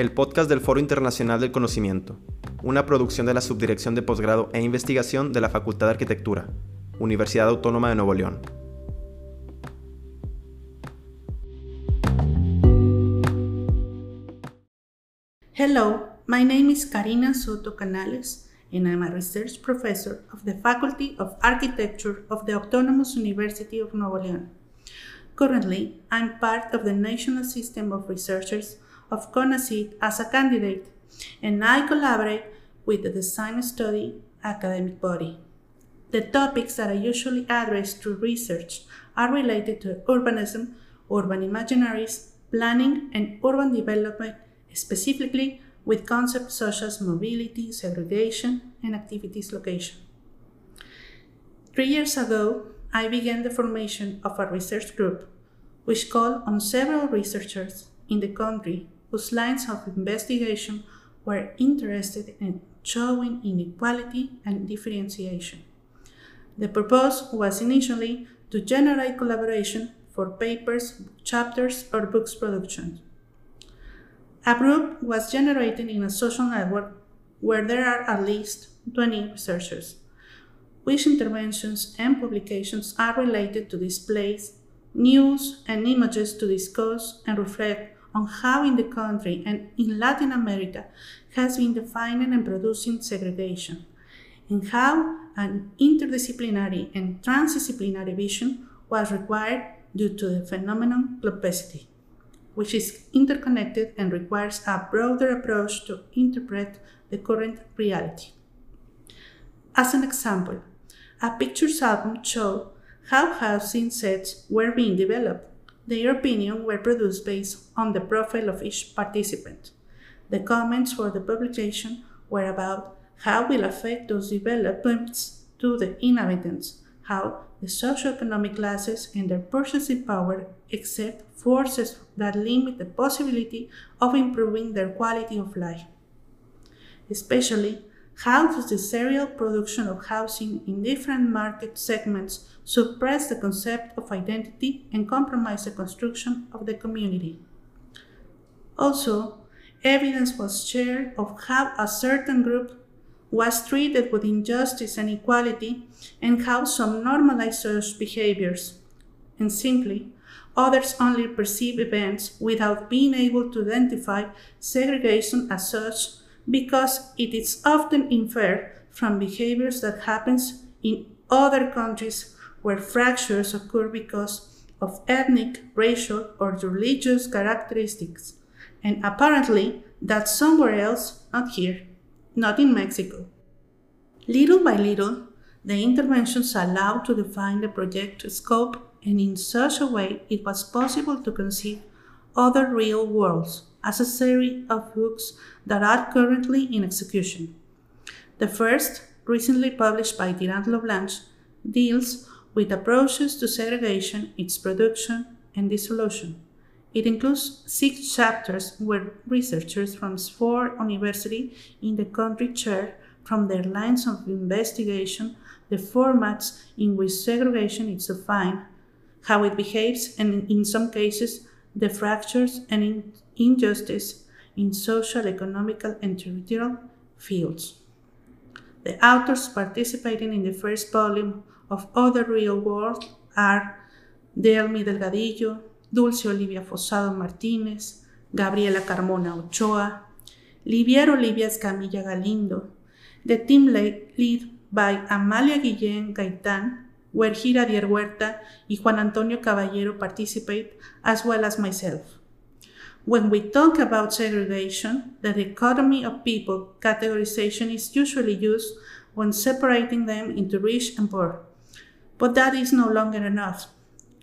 el podcast del Foro Internacional del Conocimiento, una producción de la Subdirección de Posgrado e Investigación de la Facultad de Arquitectura, Universidad Autónoma de Nuevo León. Hello, my name is Karina Soto Canales, and I'm a research professor of the Faculty of Architecture of the Autonomous University of Nuevo León. Currently, I'm part of the National System of Researchers of CONACYT as a candidate, and I collaborate with the Design Study academic body. The topics that I usually address through research are related to urbanism, urban imaginaries, planning, and urban development, specifically with concepts such as mobility, segregation, and activities location. Three years ago, I began the formation of a research group, which called on several researchers in the country whose lines of investigation were interested in showing inequality and differentiation. The purpose was initially to generate collaboration for papers, chapters, or books production. A group was generated in a social network where there are at least 20 researchers, which interventions and publications are related to displays, news, and images to discuss and reflect on how in the country and in Latin America has been defining and producing segregation, and how an interdisciplinary and transdisciplinary vision was required due to the phenomenon globicity, which is interconnected and requires a broader approach to interpret the current reality. As an example, a pictures album showed how housing sets were being developed their opinion were produced based on the profile of each participant. The comments for the publication were about how will affect those developments to the inhabitants, how the socioeconomic classes and their purchasing power exert forces that limit the possibility of improving their quality of life. Especially how does the serial production of housing in different market segments suppress the concept of identity and compromise the construction of the community? Also, evidence was shared of how a certain group was treated with injustice and equality, and how some normalized such behaviors, and simply others only perceive events without being able to identify segregation as such because it is often inferred from behaviors that happens in other countries where fractures occur because of ethnic, racial, or religious characteristics, and apparently that's somewhere else, not here, not in Mexico. Little by little, the interventions allowed to define the project scope, and in such a way it was possible to conceive other real worlds as a series of books that are currently in execution. The first, recently published by Tirant lo Blanch, deals with approaches to segregation, its production, and dissolution. It includes six chapters where researchers from four universities in the country share from their lines of investigation the formats in which segregation is defined, how it behaves, and in some cases, the fractures and injustice in social, economical, and territorial fields. The authors participating in the first volume of Other Real World are Delmi Delgadillo, Dulce Olivia Fosado Martínez, Gabriela Carmona Ochoa, Livier Olivia Escamilla Galindo, the team led by Amalia Guillén Gaitán, where Gira Dier Huerta y Juan Antonio Caballero participate, as well as myself. When we talk about segregation, the dichotomy of people categorization is usually used when separating them into rich and poor. But that is no longer enough.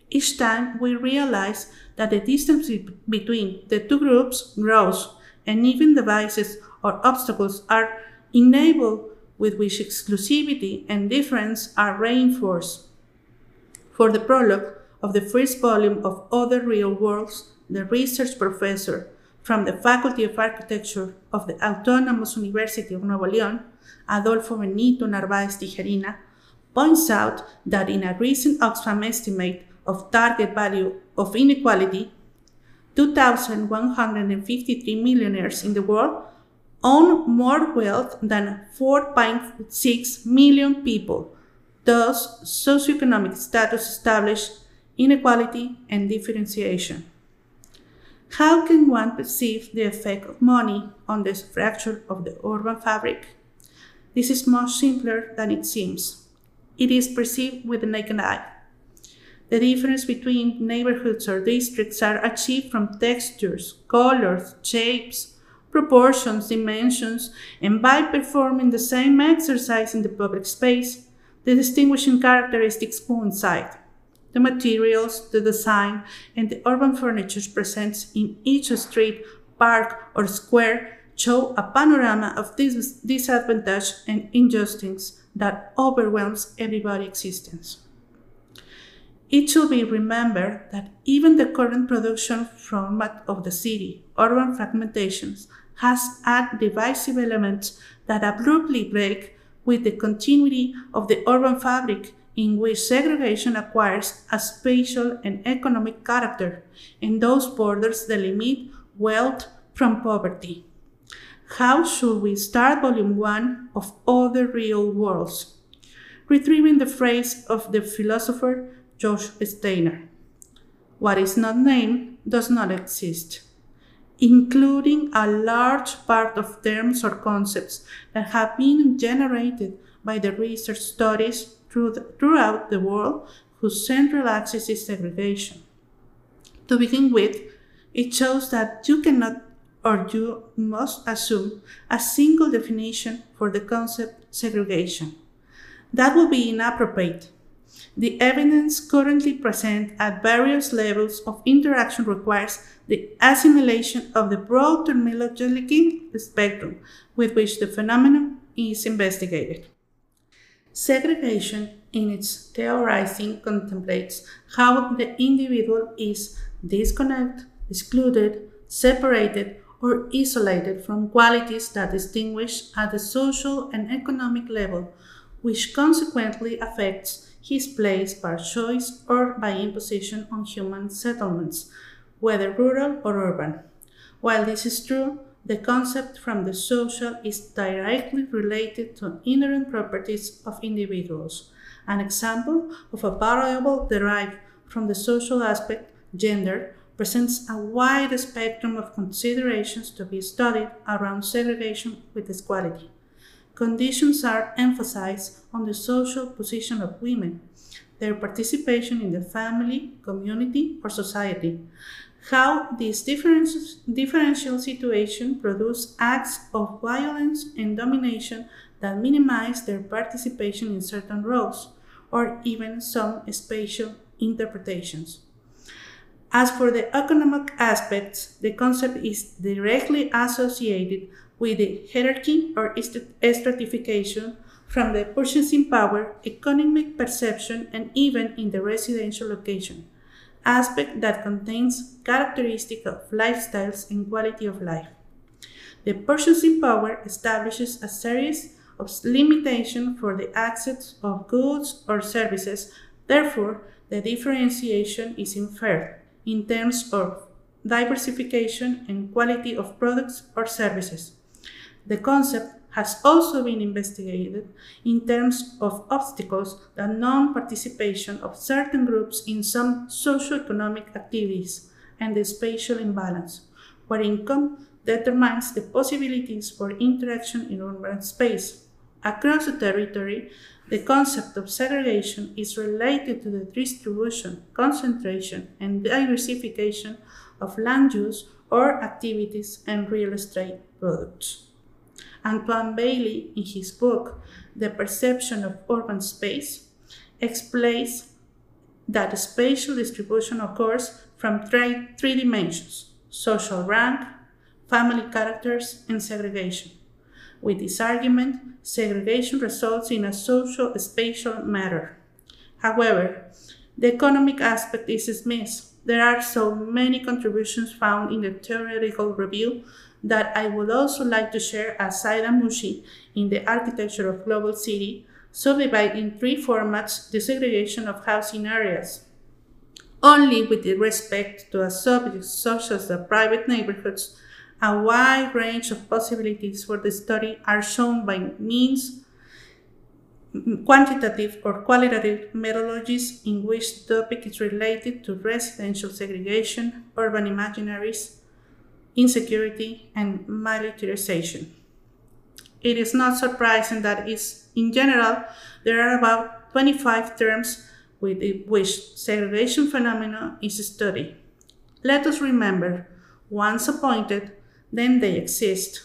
Each time we realize that the distance between the two groups grows, and even devices or obstacles are enabled with which exclusivity and difference are reinforced. For the prologue of the first volume of Other Real Worlds, the research professor from the Faculty of Architecture of the Autonomous University of Nuevo León, Adolfo Benito Narváez Tijerina, points out that in a recent Oxfam estimate of target value of inequality, 2,153 millionaires in the world own more wealth than 4.6 million people. Thus, socioeconomic status established inequality and differentiation. How can one perceive the effect of money on the fracture of the urban fabric? This is much simpler than it seems. It is perceived with the naked eye. The difference between neighborhoods or districts are achieved from textures, colors, shapes, proportions, dimensions, and by performing the same exercise in the public space, the distinguishing characteristics coincide. The materials, the design, and the urban furniture present in each street, park, or square show a panorama of this disadvantage and injustice that overwhelms everybody's existence. It should be remembered that even the current production format of the city, urban fragmentations, has added divisive elements that abruptly break with the continuity of the urban fabric in which segregation acquires a spatial and economic character, and those borders delimit wealth from poverty. How should we start Volume 1 of Other Real Worlds? Retrieving the phrase of the philosopher George Steiner What is not named does not exist, including a large part of terms or concepts that have been generated by the research studies throughout the world whose central axis is segregation. To begin with, it shows that you cannot or you must assume a single definition for the concept segregation. That would be inappropriate. The evidence currently present at various levels of interaction requires the assimilation of the broad terminological spectrum with which the phenomenon is investigated. Segregation, in its theorizing, contemplates how the individual is disconnected, excluded, separated, or isolated from qualities that distinguish at the social and economic level, which consequently affects his place by choice or by imposition on human settlements, whether rural or urban. While this is true, the concept from the social is directly related to inherent properties of individuals. An example of a variable derived from the social aspect, gender, presents a wide spectrum of considerations to be studied around segregation with equality. Conditions are emphasized on the social position of women, their participation in the family, community, or society, how this differential situation produce acts of violence and domination that minimize their participation in certain roles, or even some spatial interpretations. As for the economic aspects, the concept is directly associated with the hierarchy or stratification from the purchasing power, economic perception, and even in the residential location, aspect that contains characteristic of lifestyles and quality of life. The purchasing power establishes a series of limitations for the access of goods or services, therefore, the differentiation is inferred in terms of diversification and quality of products or services. The concept has also been investigated in terms of obstacles the non-participation of certain groups in some socio-economic activities and the spatial imbalance, where income determines the possibilities for interaction in urban space. Across the territory, the concept of segregation is related to the distribution, concentration, and diversification of land use or activities and real estate products. Antoine Bailly, in his book, The Perception of Urban Space, explains that spatial distribution occurs from three, three dimensions social rank, family characters, and segregation. With this argument, segregation results in a social spatial matter. However, the economic aspect is dismissed. There are so many contributions found in the theoretical review that I would also like to share as Zaida Muxí in the Architecture of Global City, subdivide in three formats the segregation of housing areas. only with respect to a subject such as the private neighborhoods, a wide range of possibilities for the study are shown by means quantitative or qualitative methodologies in which the topic is related to residential segregation, urban imaginaries, insecurity, and militarization. It is not surprising that in general, there are about 25 terms with which segregation phenomena is studied. Let us remember, once appointed, then they exist.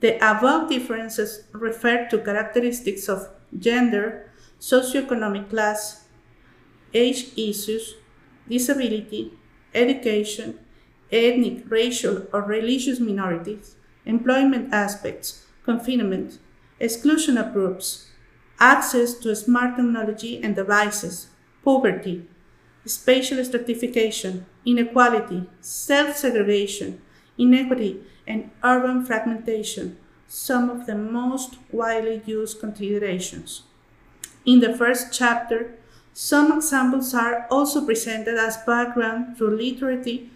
The above differences refer to characteristics of gender, socioeconomic class, age issues, disability, education, ethnic, racial, or religious minorities, employment aspects, confinement, exclusion of groups, access to smart technology and devices, poverty, spatial stratification, inequality, self segregation, inequity, and urban fragmentation, some of the most widely used considerations. In the first chapter, some examples are also presented as background through literary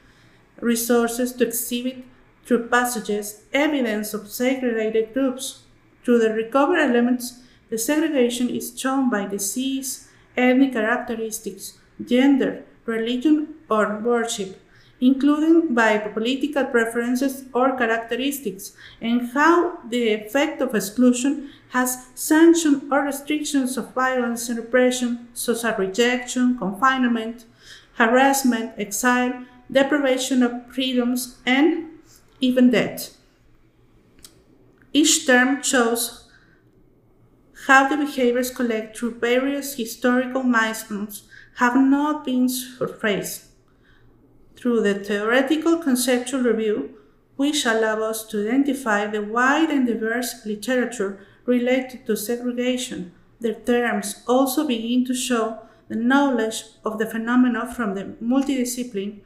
resources to exhibit through passages evidence of segregated groups. Through the recovered elements, the segregation is shown by disease, ethnic characteristics, gender, religion, or worship, including by political preferences or characteristics, and how the effect of exclusion has sanctions or restrictions of violence and repression, such as rejection, confinement, harassment, exile, deprivation of freedoms, and even death. Each term shows how the behaviors collected through various historical milestones have not been surfaced through the theoretical conceptual review, which allow us to identify the wide and diverse literature related to segregation. The terms also begin to show the knowledge of the phenomena from the multidiscipline,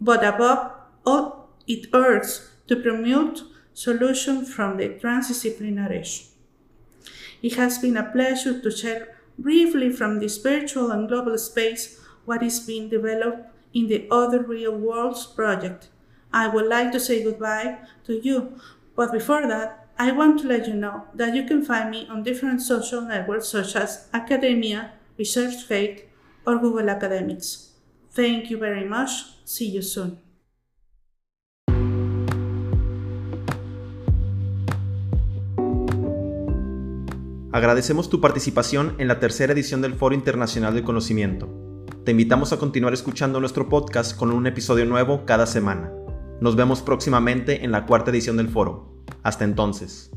but above all, it urges to promote solutions from the transdisciplinary. It has been a pleasure to share briefly from this virtual and global space what is being developed in the Other Real Worlds project. I would like to say goodbye to you, but before that, I want to let you know that you can find me on different social networks such as Academia, ResearchGate, or Google Academics. Thank you very much. See you soon. Agradecemos tu participación en la tercera edición del Foro Internacional del Conocimiento. Te invitamos a continuar escuchando nuestro podcast con un episodio nuevo cada semana. Nos vemos próximamente en la cuarta edición del foro. Hasta entonces.